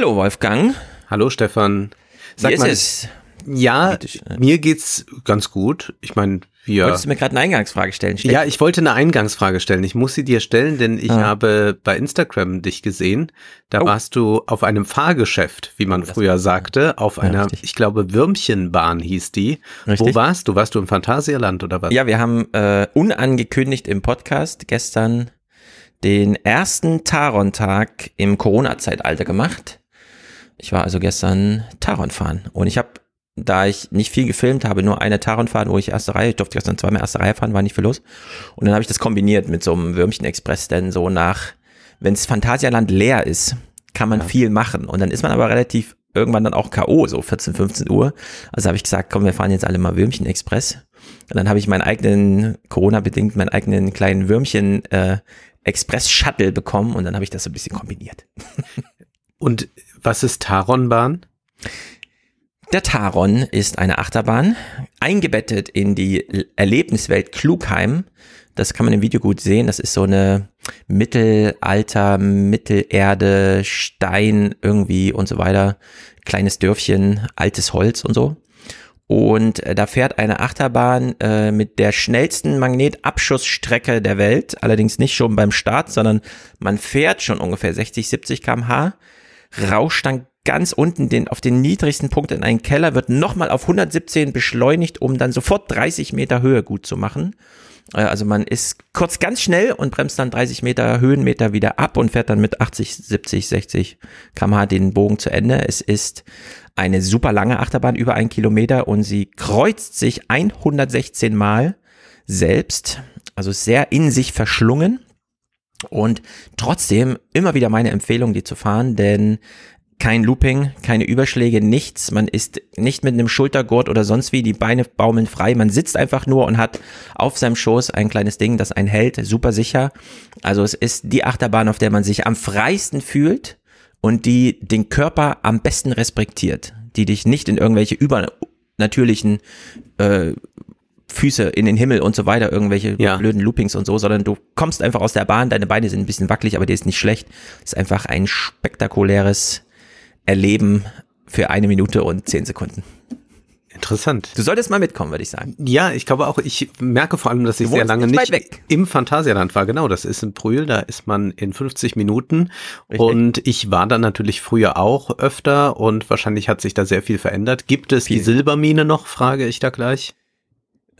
Hallo Wolfgang. Hallo Stefan. Sag Wie ist mal, es? Ja, mir geht's ganz gut. Ich meine, wir. Wolltest du mir gerade eine Eingangsfrage stellen? Steck? Ja, ich wollte eine Eingangsfrage stellen. Ich muss sie dir stellen, denn ich ah. habe bei Instagram dich gesehen. Da oh. warst du auf einem Fahrgeschäft, wie man oh, früher sagte, auf ja, einer, richtig. ich glaube, Würmchenbahn hieß die. Richtig. Wo warst du? Warst du im Phantasialand oder was? Ja, wir haben äh, unangekündigt im Podcast gestern den ersten Taron-Tag im Corona-Zeitalter gemacht. Ich war also gestern Taron fahren und ich habe da ich nicht viel gefilmt habe, nur eine Taron fahren, wo ich erste Reihe, ich durfte gestern zweimal erste Reihe fahren, war nicht viel los. Und dann habe ich das kombiniert mit so einem Würmchen-Express, denn so nach, wenn das Phantasialand leer ist, kann man ja. viel machen. Und dann ist man aber relativ irgendwann dann auch K.O., so 14, 15 Uhr. Also habe ich gesagt, komm, wir fahren jetzt alle mal Würmchen-Express. Und dann habe ich meinen eigenen, Corona-bedingt, meinen eigenen kleinen Würmchen äh, Express-Shuttle bekommen und dann habe ich das so ein bisschen kombiniert. und was ist Taronbahn? Der Taron ist eine Achterbahn, eingebettet in die Erlebniswelt Klugheim. Das kann man im Video gut sehen. Das ist so eine Mittelalter, Mittelerde, Stein irgendwie und so weiter. Kleines Dörfchen, altes Holz und so. Und äh, da fährt eine Achterbahn äh, mit der schnellsten Magnetabschussstrecke der Welt. Allerdings nicht schon beim Start, sondern man fährt schon ungefähr 60, 70 kmh, rauscht dann ganz unten den, auf den niedrigsten Punkt in einen Keller, wird nochmal auf 117 beschleunigt, um dann sofort 30 Meter Höhe gut zu machen. Äh, also man ist kurz ganz schnell und bremst dann 30 Meter Höhenmeter wieder ab und fährt dann mit 80, 70, 60 kmh den Bogen zu Ende. Es ist eine super lange Achterbahn, über ein Kilometer und sie kreuzt sich 116 Mal selbst, also sehr in sich verschlungen. Und trotzdem immer wieder meine Empfehlung, die zu fahren, denn kein Looping, keine Überschläge, nichts. Man ist nicht mit einem Schultergurt oder sonst wie, die Beine baumeln frei. Man sitzt einfach nur und hat auf seinem Schoß ein kleines Ding, das einen hält, super sicher. Also es ist die Achterbahn, auf der man sich am freisten fühlt und die den Körper am besten respektiert, die dich nicht in irgendwelche übernatürlichen äh, Füße in den Himmel und so weiter, irgendwelche ja. blöden Loopings und so, sondern du kommst einfach aus der Bahn, deine Beine sind ein bisschen wackelig, aber die ist nicht schlecht. ist einfach ein spektakuläres Erleben für eine Minute und zehn Sekunden. Interessant. Du solltest mal mitkommen, würde ich sagen. Ja, ich glaube auch, ich merke vor allem, dass ich sehr lange nicht im Phantasialand war. Genau, das ist in Brühl, da ist man in 50 Minuten. Richtig. Und ich war da natürlich früher auch öfter und wahrscheinlich hat sich da sehr viel verändert. Gibt es viel. die Silbermine noch, frage ich da gleich.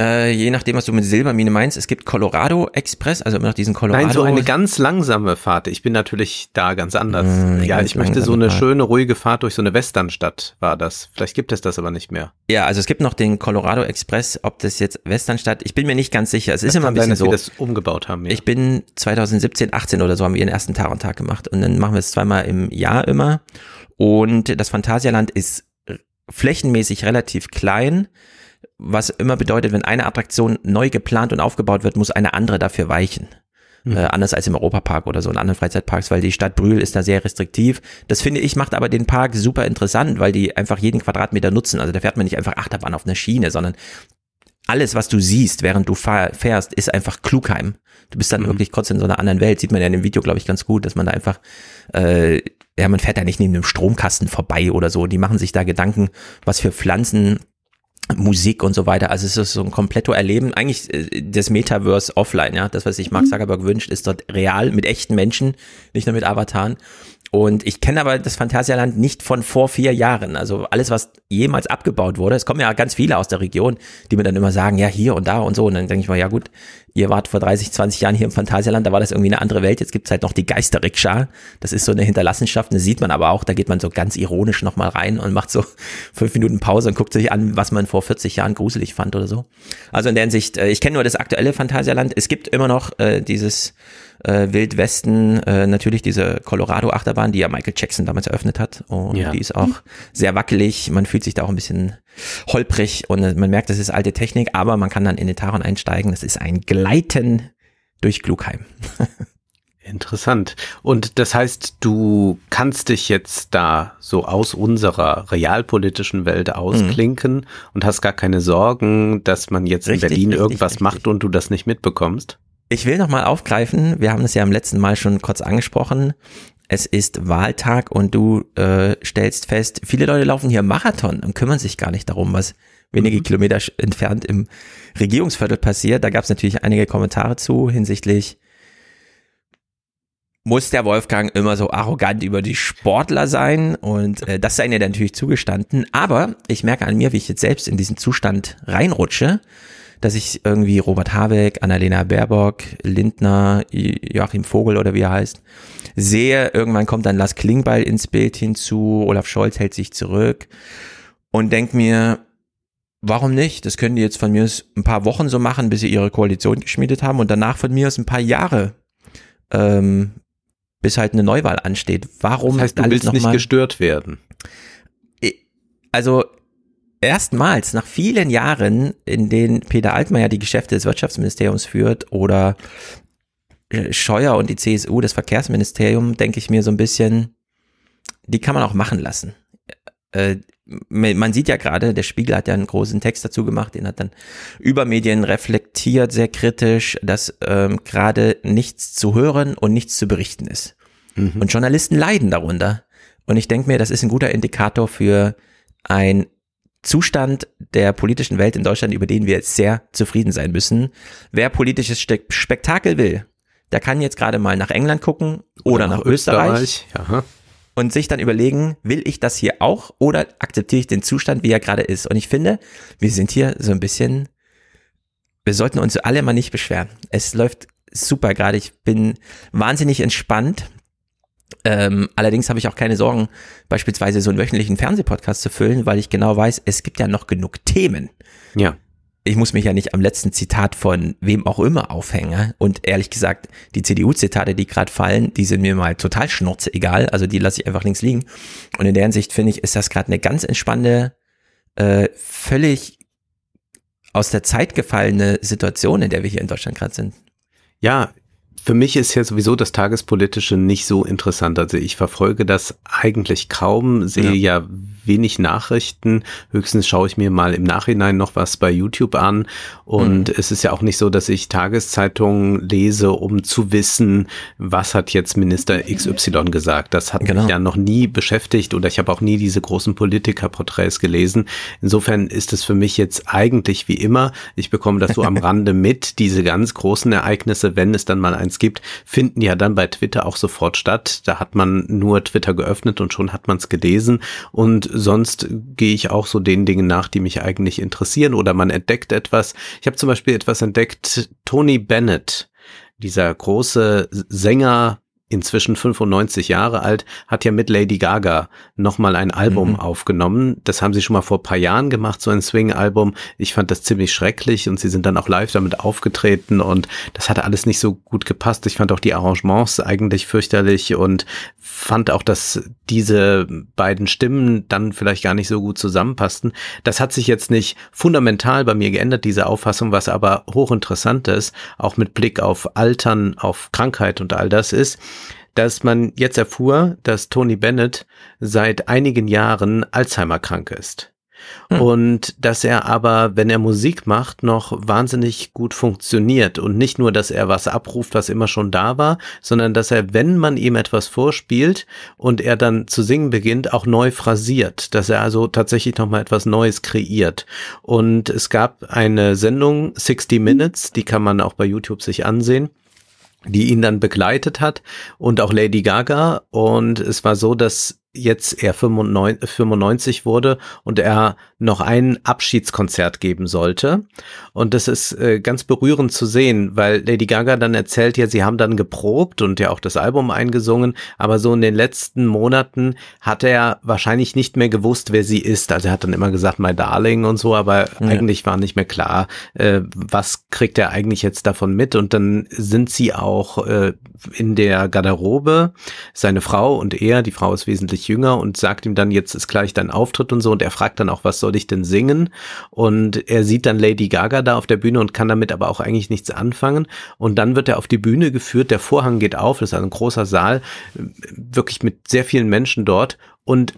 Äh, je nachdem, was du mit Silbermine meinst, es gibt Colorado Express, also immer noch diesen Colorado. Nein, so eine ganz langsame Fahrt. Ich bin natürlich da ganz anders. Mmh, ja, ich möchte so eine Fahrt. schöne, ruhige Fahrt durch so eine Westernstadt war das. Vielleicht gibt es das aber nicht mehr. Ja, also es gibt noch den Colorado Express, ob das jetzt Westernstadt, ich bin mir nicht ganz sicher. Es das ist immer ein bisschen sein, so. Wir das umgebaut haben. Ja. Ich bin 2017, 18 oder so haben wir ihren ersten Tag und Tag gemacht und dann machen wir es zweimal im Jahr immer. Und das Phantasialand ist flächenmäßig relativ klein was immer bedeutet, wenn eine Attraktion neu geplant und aufgebaut wird, muss eine andere dafür weichen. Mhm. Äh, anders als im Europapark oder so in anderen Freizeitparks, weil die Stadt Brühl ist da sehr restriktiv. Das finde ich macht aber den Park super interessant, weil die einfach jeden Quadratmeter nutzen. Also da fährt man nicht einfach Achterbahn auf einer Schiene, sondern alles, was du siehst, während du fährst, ist einfach Klugheim. Du bist dann mhm. wirklich kurz in so einer anderen Welt. Sieht man ja in dem Video, glaube ich, ganz gut, dass man da einfach, äh, ja, man fährt da nicht neben einem Stromkasten vorbei oder so. Die machen sich da Gedanken, was für Pflanzen Musik und so weiter. Also es ist so ein kompletto Erleben. Eigentlich äh, das Metaverse offline, ja. Das, was sich Mark mhm. Zuckerberg wünscht, ist dort real mit echten Menschen, nicht nur mit Avataren. Und ich kenne aber das Phantasialand nicht von vor vier Jahren. Also alles, was jemals abgebaut wurde. Es kommen ja ganz viele aus der Region, die mir dann immer sagen, ja, hier und da und so. Und dann denke ich mal, ja gut, ihr wart vor 30, 20 Jahren hier im Phantasialand, da war das irgendwie eine andere Welt. Jetzt gibt's halt noch die Geisterrikscha. Das ist so eine Hinterlassenschaft. Das sieht man aber auch, da geht man so ganz ironisch nochmal rein und macht so fünf Minuten Pause und guckt sich an, was man vor 40 Jahren gruselig fand oder so. Also in der Hinsicht, äh, ich kenne nur das aktuelle Phantasialand. Es gibt immer noch äh, dieses äh, Wildwesten, äh, natürlich diese Colorado-Achterbahn, die ja Michael Jackson damals eröffnet hat. Und ja. die ist auch sehr wackelig. Man fühlt sich da auch ein bisschen holprig und man merkt, das ist alte Technik, aber man kann dann in den Taron einsteigen. Das ist ein Gleiten durch Klugheim. Interessant. Und das heißt, du kannst dich jetzt da so aus unserer realpolitischen Welt ausklinken mhm. und hast gar keine Sorgen, dass man jetzt richtig, in Berlin richtig, irgendwas richtig. macht und du das nicht mitbekommst? Ich will nochmal aufgreifen, wir haben es ja im letzten Mal schon kurz angesprochen. Es ist Wahltag und du äh, stellst fest, viele Leute laufen hier Marathon und kümmern sich gar nicht darum, was wenige mhm. Kilometer entfernt im Regierungsviertel passiert. Da gab es natürlich einige Kommentare zu hinsichtlich, muss der Wolfgang immer so arrogant über die Sportler sein und äh, das sei mir natürlich zugestanden. Aber ich merke an mir, wie ich jetzt selbst in diesen Zustand reinrutsche, dass ich irgendwie Robert Habeck, Annalena Baerbock, Lindner, Joachim Vogel oder wie er heißt, sehe. Irgendwann kommt dann Lars Klingbeil ins Bild hinzu, Olaf Scholz hält sich zurück und denkt mir, warum nicht? Das können die jetzt von mir ein paar Wochen so machen, bis sie ihre Koalition geschmiedet haben und danach von mir aus ein paar Jahre ähm, bis halt eine Neuwahl ansteht. Warum das heißt, du willst nicht gestört werden? Also erstmals nach vielen Jahren, in denen Peter Altmaier die Geschäfte des Wirtschaftsministeriums führt oder Scheuer und die CSU das Verkehrsministerium, denke ich mir so ein bisschen, die kann man auch machen lassen. Äh, man sieht ja gerade, der Spiegel hat ja einen großen Text dazu gemacht, den hat dann über Medien reflektiert, sehr kritisch, dass ähm, gerade nichts zu hören und nichts zu berichten ist. Mhm. Und Journalisten leiden darunter. Und ich denke mir, das ist ein guter Indikator für ein Zustand der politischen Welt in Deutschland, über den wir jetzt sehr zufrieden sein müssen. Wer politisches Spektakel will, der kann jetzt gerade mal nach England gucken oder, oder nach, nach, Österreich. Österreich. Und sich dann überlegen, will ich das hier auch oder akzeptiere ich den Zustand, wie er gerade ist? Und ich finde, wir sind hier so ein bisschen, wir sollten uns alle mal nicht beschweren. Es läuft super gerade. Ich bin wahnsinnig entspannt. Ähm, allerdings habe ich auch keine Sorgen, beispielsweise so einen wöchentlichen Fernsehpodcast zu füllen, weil ich genau weiß, es gibt ja noch genug Themen. Ja. Ich muss mich ja nicht am letzten Zitat von wem auch immer aufhängen. Und ehrlich gesagt, die CDU-Zitate, die gerade fallen, die sind mir mal total schnurze egal. Also die lasse ich einfach links liegen. Und in der Hinsicht finde ich, ist das gerade eine ganz entspannte, äh, völlig aus der Zeit gefallene Situation, in der wir hier in Deutschland gerade sind. Ja, für mich ist ja sowieso das Tagespolitische nicht so interessant. Also ich verfolge das eigentlich kaum, sehe ja, ja wenig Nachrichten. Höchstens schaue ich mir mal im Nachhinein noch was bei YouTube an. Und mhm. es ist ja auch nicht so, dass ich Tageszeitungen lese, um zu wissen, was hat jetzt Minister XY gesagt. Das hat genau. mich ja noch nie beschäftigt oder ich habe auch nie diese großen Politikerporträts gelesen. Insofern ist es für mich jetzt eigentlich wie immer, ich bekomme das so am Rande mit, diese ganz großen Ereignisse, wenn es dann mal eins gibt, finden ja dann bei Twitter auch sofort statt. Da hat man nur Twitter geöffnet und schon hat man es gelesen. Und sonst gehe ich auch so den Dingen nach, die mich eigentlich interessieren oder man entdeckt etwas. Ich habe zum Beispiel etwas entdeckt, Tony Bennett, dieser große Sänger, inzwischen 95 Jahre alt, hat ja mit Lady Gaga nochmal ein Album mhm. aufgenommen. Das haben sie schon mal vor paar Jahren gemacht, so ein Swing-Album. Ich fand das ziemlich schrecklich und sie sind dann auch live damit aufgetreten und das hatte alles nicht so gut gepasst. Ich fand auch die Arrangements eigentlich fürchterlich und fand auch, dass diese beiden Stimmen dann vielleicht gar nicht so gut zusammenpassten. Das hat sich jetzt nicht fundamental bei mir geändert, diese Auffassung, was aber hochinteressant ist, auch mit Blick auf Altern, auf Krankheit und all das ist, dass man jetzt erfuhr, dass Tony Bennett seit einigen Jahren Alzheimer krank ist. Hm. Und dass er aber, wenn er Musik macht, noch wahnsinnig gut funktioniert. Und nicht nur, dass er was abruft, was immer schon da war, sondern dass er, wenn man ihm etwas vorspielt und er dann zu singen beginnt, auch neu phrasiert. Dass er also tatsächlich nochmal etwas Neues kreiert. Und es gab eine Sendung, 60 Minutes, die kann man auch bei YouTube sich ansehen die ihn dann begleitet hat und auch Lady Gaga. Und es war so, dass jetzt er 95 wurde und er noch ein Abschiedskonzert geben sollte. Und das ist äh, ganz berührend zu sehen, weil Lady Gaga dann erzählt ja, sie haben dann geprobt und ja auch das Album eingesungen, aber so in den letzten Monaten hat er wahrscheinlich nicht mehr gewusst, wer sie ist. Also er hat dann immer gesagt, my darling und so, aber ja. eigentlich war nicht mehr klar, äh, was kriegt er eigentlich jetzt davon mit. Und dann sind sie auch äh, in der Garderobe, seine Frau und er, die Frau ist wesentlich jünger und sagt ihm dann, jetzt ist gleich dein Auftritt und so. Und er fragt dann auch, was soll ich denn singen? Und er sieht dann Lady Gaga da auf der Bühne und kann damit aber auch eigentlich nichts anfangen. Und dann wird er auf die Bühne geführt, der Vorhang geht auf, das ist ein großer Saal, wirklich mit sehr vielen Menschen dort. Und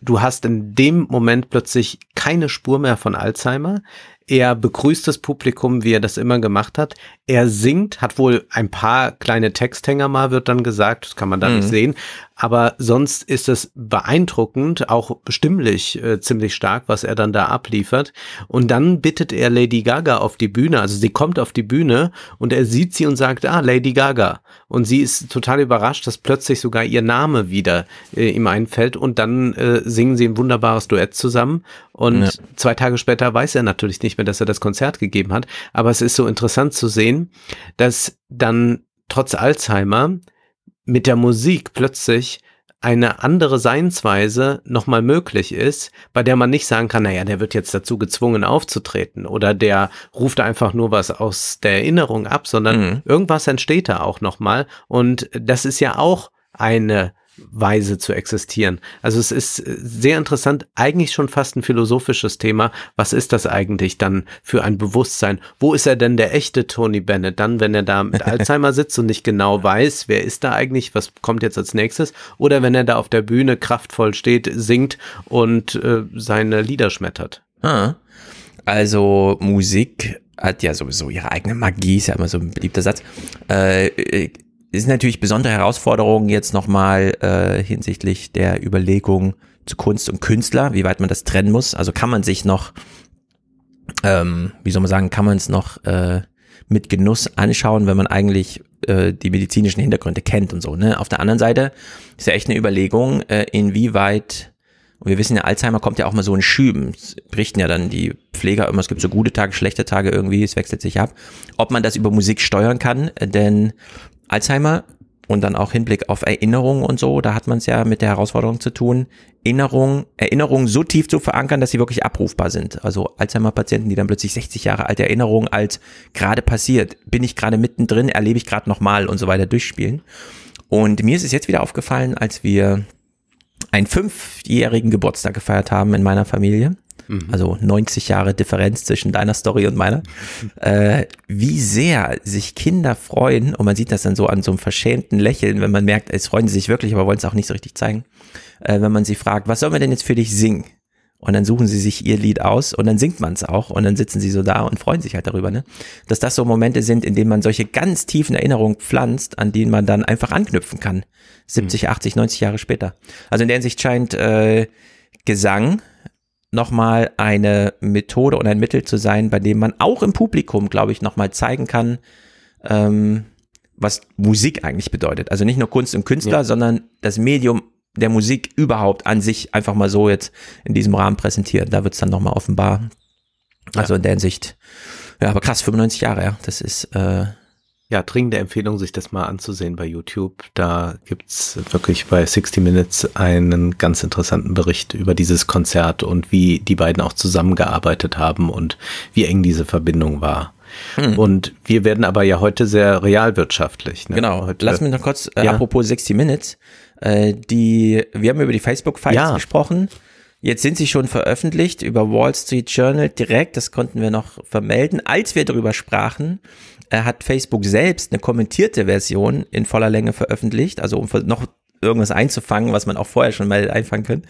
du hast in dem Moment plötzlich keine Spur mehr von Alzheimer. Er begrüßt das Publikum, wie er das immer gemacht hat. Er singt, hat wohl ein paar kleine Texthänger mal, wird dann gesagt, das kann man da mhm. nicht sehen. Aber sonst ist es beeindruckend, auch stimmlich äh, ziemlich stark, was er dann da abliefert. Und dann bittet er Lady Gaga auf die Bühne, also sie kommt auf die Bühne und er sieht sie und sagt, ah, Lady Gaga. Und sie ist total überrascht, dass plötzlich sogar ihr Name wieder äh, ihm einfällt und dann äh, singen sie ein wunderbares Duett zusammen. Und ja. zwei Tage später weiß er natürlich nicht mehr, dass er das Konzert gegeben hat. Aber es ist so interessant zu sehen, dass dann trotz Alzheimer mit der Musik plötzlich eine andere Seinsweise nochmal möglich ist, bei der man nicht sagen kann, naja, der wird jetzt dazu gezwungen aufzutreten oder der ruft einfach nur was aus der Erinnerung ab, sondern mhm. irgendwas entsteht da auch nochmal und das ist ja auch eine Weise zu existieren. Also es ist sehr interessant, eigentlich schon fast ein philosophisches Thema. Was ist das eigentlich dann für ein Bewusstsein? Wo ist er denn der echte Tony Bennett? Dann, wenn er da mit Alzheimer sitzt und nicht genau weiß, wer ist da eigentlich, was kommt jetzt als nächstes? Oder wenn er da auf der Bühne kraftvoll steht, singt und äh, seine Lieder schmettert. Ah, also Musik hat ja sowieso ihre eigene Magie, ist ja immer so ein beliebter Satz. Äh, es sind natürlich besondere Herausforderungen jetzt nochmal äh, hinsichtlich der Überlegung zu Kunst und Künstler, wie weit man das trennen muss. Also kann man sich noch, ähm, wie soll man sagen, kann man es noch äh, mit Genuss anschauen, wenn man eigentlich äh, die medizinischen Hintergründe kennt und so. Ne? Auf der anderen Seite ist ja echt eine Überlegung, äh, inwieweit und wir wissen ja, Alzheimer kommt ja auch mal so in Schüben. Es berichten ja dann die Pfleger immer, es gibt so gute Tage, schlechte Tage irgendwie, es wechselt sich ab. Ob man das über Musik steuern kann, denn Alzheimer und dann auch Hinblick auf Erinnerungen und so, da hat man es ja mit der Herausforderung zu tun, Erinnerungen, Erinnerungen so tief zu verankern, dass sie wirklich abrufbar sind. Also Alzheimer-Patienten, die dann plötzlich 60 Jahre alte Erinnerungen als gerade passiert, bin ich gerade mittendrin, erlebe ich gerade nochmal und so weiter durchspielen. Und mir ist es jetzt wieder aufgefallen, als wir einen fünfjährigen Geburtstag gefeiert haben in meiner Familie. Mhm. Also 90 Jahre Differenz zwischen deiner Story und meiner. Äh, wie sehr sich Kinder freuen, und man sieht das dann so an so einem verschämten Lächeln, wenn man merkt, es freuen sie sich wirklich, aber wollen es auch nicht so richtig zeigen. Äh, wenn man sie fragt, was sollen wir denn jetzt für dich singen? Und dann suchen sie sich ihr Lied aus und dann singt man es auch und dann sitzen sie so da und freuen sich halt darüber, ne? Dass das so Momente sind, in denen man solche ganz tiefen Erinnerungen pflanzt, an denen man dann einfach anknüpfen kann. 70, mhm. 80, 90 Jahre später. Also in der Hinsicht scheint äh, Gesang nochmal eine Methode und ein Mittel zu sein, bei dem man auch im Publikum, glaube ich, nochmal zeigen kann, ähm, was Musik eigentlich bedeutet. Also nicht nur Kunst und Künstler, ja. sondern das Medium der Musik überhaupt an sich einfach mal so jetzt in diesem Rahmen präsentieren. Da wird es dann nochmal offenbar. Also ja. in der Hinsicht, ja, aber krass, 95 Jahre, ja, das ist äh, ja, dringende Empfehlung, sich das mal anzusehen bei YouTube. Da gibt's wirklich bei 60 Minutes einen ganz interessanten Bericht über dieses Konzert und wie die beiden auch zusammengearbeitet haben und wie eng diese Verbindung war. Hm. Und wir werden aber ja heute sehr realwirtschaftlich. Ne? Genau. Heute, Lass mich noch kurz, äh, ja. apropos 60 Minutes, äh, die, wir haben über die Facebook-Files ja. gesprochen. Jetzt sind sie schon veröffentlicht über Wall Street Journal direkt, das konnten wir noch vermelden. Als wir darüber sprachen, er hat Facebook selbst eine kommentierte Version in voller Länge veröffentlicht, also um noch irgendwas einzufangen, was man auch vorher schon mal einfangen könnte.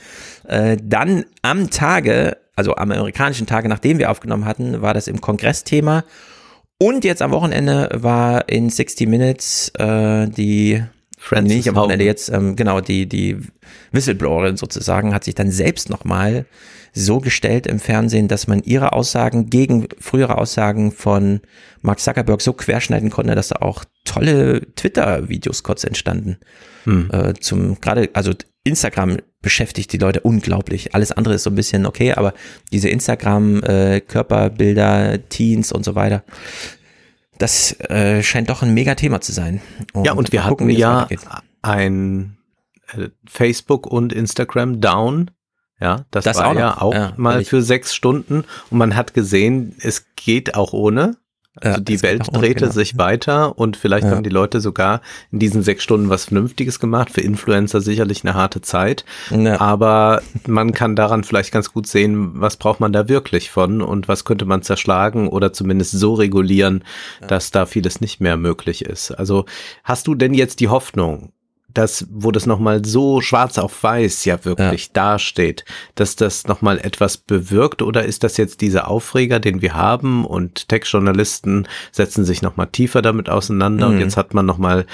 Äh, dann am Tage, also am amerikanischen Tage, nachdem wir aufgenommen hatten, war das im Kongressthema. Und jetzt am Wochenende war in 60 Minutes äh, die Francis nee, nicht am Wochenende jetzt, ähm, genau, die, die Whistleblowerin sozusagen hat sich dann selbst nochmal so gestellt im Fernsehen, dass man ihre Aussagen gegen frühere Aussagen von Mark Zuckerberg so querschneiden konnte, dass da auch tolle Twitter-Videos kurz entstanden. Hm. Äh, zum gerade, also Instagram beschäftigt die Leute unglaublich. Alles andere ist so ein bisschen okay, aber diese Instagram äh, Teens und so weiter, das äh, scheint doch ein Mega-Thema zu sein. Und ja, und wir gucken, hatten ja ein äh, Facebook und Instagram down ja, das, das war auch ja auch ja, mal für sechs Stunden und man hat gesehen, es geht auch ohne. Also ja, die Welt drehte genau. sich weiter und vielleicht ja. haben die Leute sogar in diesen sechs Stunden was Vernünftiges gemacht. Für Influencer sicherlich eine harte Zeit. Ja. Aber man kann daran vielleicht ganz gut sehen, was braucht man da wirklich von und was könnte man zerschlagen oder zumindest so regulieren, dass da vieles nicht mehr möglich ist. Also hast du denn jetzt die Hoffnung, das, wo das nochmal so schwarz auf weiß ja wirklich ja. dasteht, dass das nochmal etwas bewirkt oder ist das jetzt dieser Aufreger, den wir haben und Textjournalisten setzen sich nochmal tiefer damit auseinander mhm. und jetzt hat man nochmal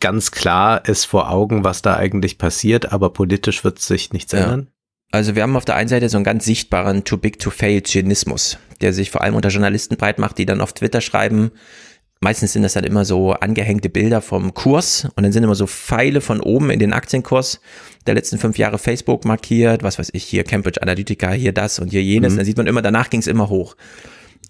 ganz klar es vor Augen, was da eigentlich passiert, aber politisch wird sich nichts ja. ändern? Also wir haben auf der einen Seite so einen ganz sichtbaren Too Big to Fail Zynismus, der sich vor allem unter Journalisten breit macht, die dann auf Twitter schreiben, meistens sind das dann immer so angehängte Bilder vom Kurs und dann sind immer so Pfeile von oben in den Aktienkurs der letzten fünf Jahre Facebook markiert, was weiß ich, hier Cambridge Analytica, hier das und hier jenes. Mhm. Dann sieht man immer, danach ging es immer hoch.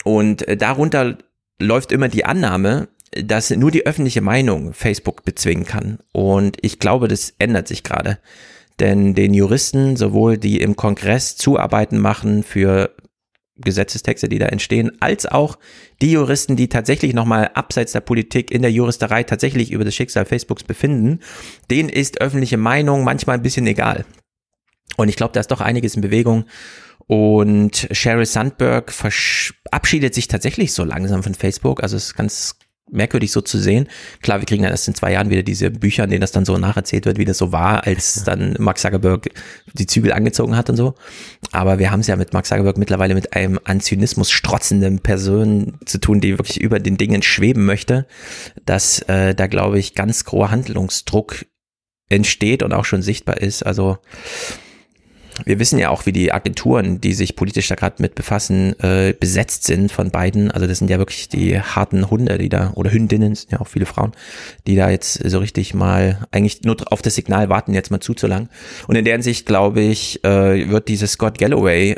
Und äh, darunter läuft immer die Annahme, dass nur die öffentliche Meinung Facebook bezwingen kann. Und ich glaube, das ändert sich gerade. Denn den Juristen, sowohl die im Kongress Zuarbeiten machen für Gesetzestexte, die da entstehen, als auch die Juristen, die tatsächlich nochmal abseits der Politik in der Juristerei tatsächlich über das Schicksal Facebooks befinden, denen ist öffentliche Meinung manchmal ein bisschen egal. Und ich glaube, da ist doch einiges in Bewegung. Und Sheryl Sandberg verabschiedet sich tatsächlich so langsam von Facebook. Also es ist ganz merkwürdig so zu sehen. Klar, wir kriegen dann erst in zwei Jahren wieder diese Bücher, in denen das dann so nacherzählt wird, wie das so war, als dann Mark Zuckerberg die Zügel angezogen hat und so. Aber wir haben es ja mit Mark Zuckerberg mittlerweile mit einem an Zynismus strotzenden Person zu tun, die wirklich über den Dingen schweben möchte, dass äh, da, glaube ich, ganz großer Handlungsdruck entsteht und auch schon sichtbar ist. Also wir wissen ja auch, wie die Agenturen, die sich politisch da gerade mit befassen, äh, besetzt sind von beiden. Also das sind ja wirklich die harten Hunde, die da, oder Hündinnen, sind ja auch viele Frauen, die da jetzt so richtig mal eigentlich nur auf das Signal warten, jetzt mal zuzulangen. Und in deren Sicht, glaube ich, äh, wird dieses Scott Galloway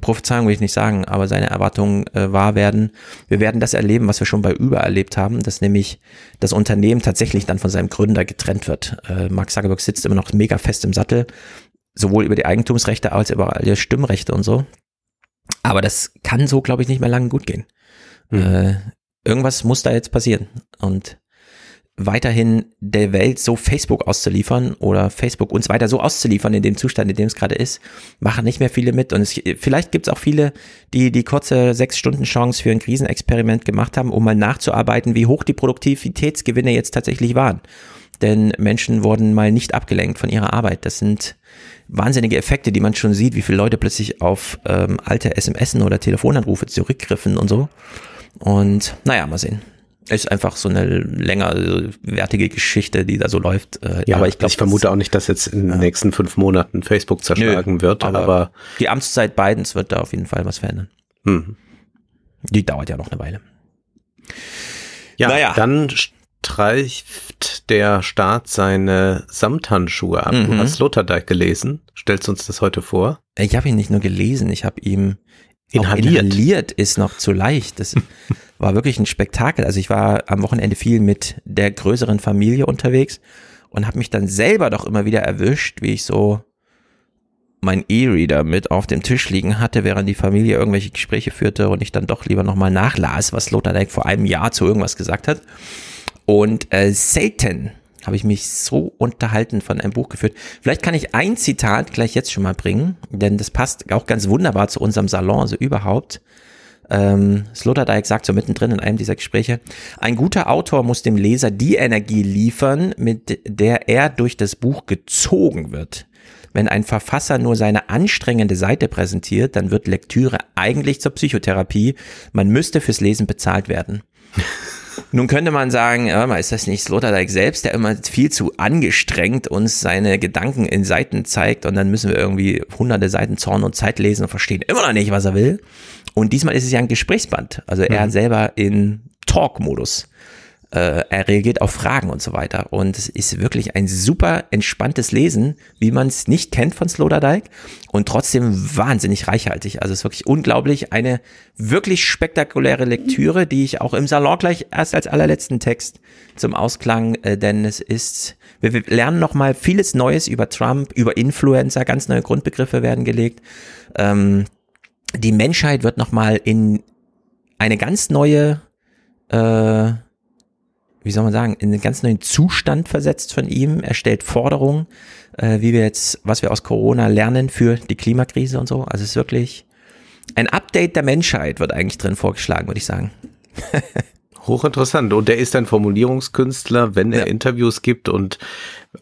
Prophezeiung will ich nicht sagen, aber seine Erwartungen äh, wahr werden. Wir werden das erleben, was wir schon bei Uber erlebt haben, dass nämlich das Unternehmen tatsächlich dann von seinem Gründer getrennt wird. Äh, Mark Zuckerberg sitzt immer noch mega fest im Sattel sowohl über die Eigentumsrechte als über alle Stimmrechte und so. Aber das kann so, glaube ich, nicht mehr lange gut gehen. Mhm. Äh, irgendwas muss da jetzt passieren. Und weiterhin der Welt so Facebook auszuliefern oder Facebook uns weiter so auszuliefern in dem Zustand, in dem es gerade ist, machen nicht mehr viele mit. Und es, vielleicht gibt es auch viele, die die kurze sechs Stunden Chance für ein Krisenexperiment gemacht haben, um mal nachzuarbeiten, wie hoch die Produktivitätsgewinne jetzt tatsächlich waren. Denn Menschen wurden mal nicht abgelenkt von ihrer Arbeit. Das sind wahnsinnige Effekte, die man schon sieht, wie viele Leute plötzlich auf ähm, alte SMS oder Telefonanrufe zurückgriffen und so. Und naja, mal sehen. Ist einfach so eine länger wertige Geschichte, die da so läuft. Äh, ja, aber ich, glaub, ich vermute das, auch nicht, dass jetzt in ja. den nächsten fünf Monaten Facebook zerschlagen nö, wird. Aber, aber, die Amtszeit Bidens wird da auf jeden Fall was verändern. Hm. Die dauert ja noch eine Weile. Ja, naja. dann streift der Staat seine Samthandschuhe ab. Mhm. Du hast Sloterdijk gelesen. Stellst du uns das heute vor? Ich habe ihn nicht nur gelesen, ich habe ihm inhaliert. inhaliert ist noch zu leicht. Das war wirklich ein Spektakel. Also ich war am Wochenende viel mit der größeren Familie unterwegs und habe mich dann selber doch immer wieder erwischt, wie ich so mein E-Reader mit auf dem Tisch liegen hatte, während die Familie irgendwelche Gespräche führte und ich dann doch lieber nochmal nachlas, was Sloterdijk vor einem Jahr zu irgendwas gesagt hat. Und äh, Satan habe ich mich so unterhalten von einem Buch geführt. Vielleicht kann ich ein Zitat gleich jetzt schon mal bringen, denn das passt auch ganz wunderbar zu unserem Salon, also überhaupt. Ähm, Sloterdijk sagt so mittendrin in einem dieser Gespräche, ein guter Autor muss dem Leser die Energie liefern, mit der er durch das Buch gezogen wird. Wenn ein Verfasser nur seine anstrengende Seite präsentiert, dann wird Lektüre eigentlich zur Psychotherapie. Man müsste fürs Lesen bezahlt werden. Nun könnte man sagen, ist das nicht Sloterdijk selbst, der immer viel zu angestrengt uns seine Gedanken in Seiten zeigt und dann müssen wir irgendwie hunderte Seiten Zorn und Zeit lesen und verstehen immer noch nicht, was er will. Und diesmal ist es ja ein Gesprächsband. Also er mhm. selber in Talk-Modus äh, er reagiert auf Fragen und so weiter. Und es ist wirklich ein super entspanntes Lesen, wie man es nicht kennt von Sloterdijk und trotzdem wahnsinnig reichhaltig. Also es ist wirklich unglaublich. Eine wirklich spektakuläre Lektüre, die ich auch im Salon gleich erst als allerletzten Text zum Ausklang, äh, denn es ist, wir, wir lernen nochmal vieles Neues über Trump, über Influencer, ganz neue Grundbegriffe werden gelegt. Ähm, die Menschheit wird nochmal in eine ganz neue äh, wie soll man sagen, in einen ganz neuen Zustand versetzt von ihm. Er stellt Forderungen, äh, wie wir jetzt, was wir aus Corona lernen für die Klimakrise und so. Also es ist wirklich ein Update der Menschheit wird eigentlich drin vorgeschlagen, würde ich sagen. Hochinteressant. Und er ist ein Formulierungskünstler, wenn er ja. Interviews gibt und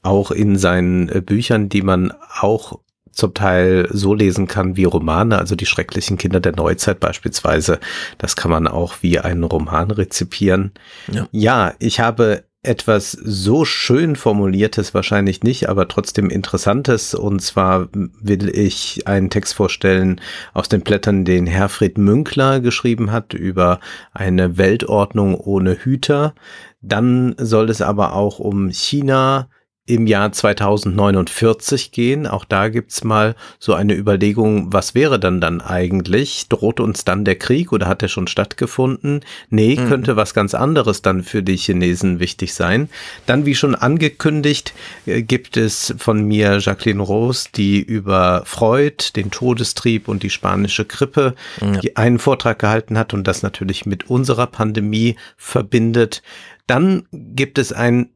auch in seinen äh, Büchern, die man auch zum Teil so lesen kann wie Romane, also die schrecklichen Kinder der Neuzeit beispielsweise. Das kann man auch wie einen Roman rezipieren. Ja, ja ich habe etwas so schön formuliertes wahrscheinlich nicht, aber trotzdem interessantes. Und zwar will ich einen Text vorstellen aus den Blättern, den Herfried Münkler geschrieben hat über eine Weltordnung ohne Hüter. Dann soll es aber auch um China, im Jahr 2049 gehen. Auch da gibt's mal so eine Überlegung, was wäre dann dann eigentlich? Droht uns dann der Krieg oder hat er schon stattgefunden? Nee, mhm. könnte was ganz anderes dann für die Chinesen wichtig sein. Dann, wie schon angekündigt, äh, gibt es von mir Jacqueline Rose, die über Freud, den Todestrieb und die spanische Grippe ja. einen Vortrag gehalten hat und das natürlich mit unserer Pandemie verbindet. Dann gibt es ein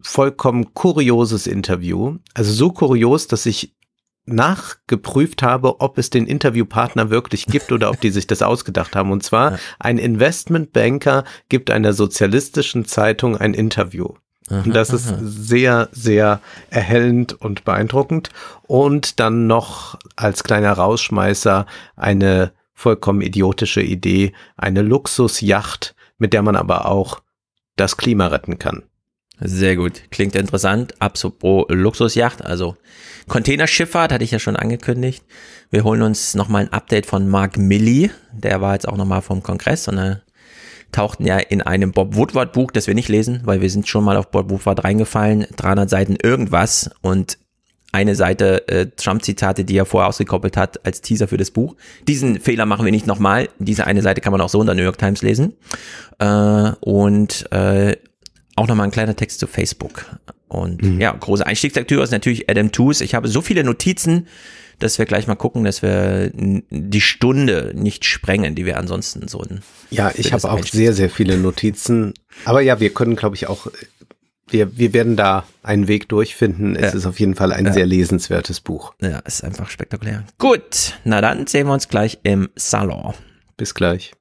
vollkommen kurioses Interview. Also so kurios, dass ich nachgeprüft habe, ob es den Interviewpartner wirklich gibt oder ob die sich das ausgedacht haben. Und zwar ein Investmentbanker gibt einer sozialistischen Zeitung ein Interview. Und das ist sehr, sehr erhellend und beeindruckend. Und dann noch als kleiner Rausschmeißer eine vollkommen idiotische Idee, eine Luxusjacht, mit der man aber auch das Klima retten kann. Sehr gut. Klingt interessant. Apropos Luxusjacht, also Containerschifffahrt hatte ich ja schon angekündigt. Wir holen uns nochmal ein Update von Mark Milley. Der war jetzt auch nochmal vom Kongress und er tauchten ja in einem Bob Woodward Buch, das wir nicht lesen, weil wir sind schon mal auf Bob Woodward reingefallen. 300 Seiten irgendwas und eine Seite äh, Trump-Zitate, die er vorher ausgekoppelt hat als Teaser für das Buch. Diesen Fehler machen wir nicht nochmal. Diese eine Seite kann man auch so in der New York Times lesen. Äh, und äh, auch nochmal ein kleiner Text zu Facebook. Und mhm. ja, große Einstiegslektüre ist natürlich Adam Tooze. Ich habe so viele Notizen, dass wir gleich mal gucken, dass wir die Stunde nicht sprengen, die wir ansonsten so. Ja, ich habe auch sehr, sehr viele Notizen. Aber ja, wir können, glaube ich, auch, wir, wir werden da einen Weg durchfinden. Es ja. ist auf jeden Fall ein ja. sehr lesenswertes Buch. Ja, ist einfach spektakulär. Gut, na dann sehen wir uns gleich im Salon. Bis gleich.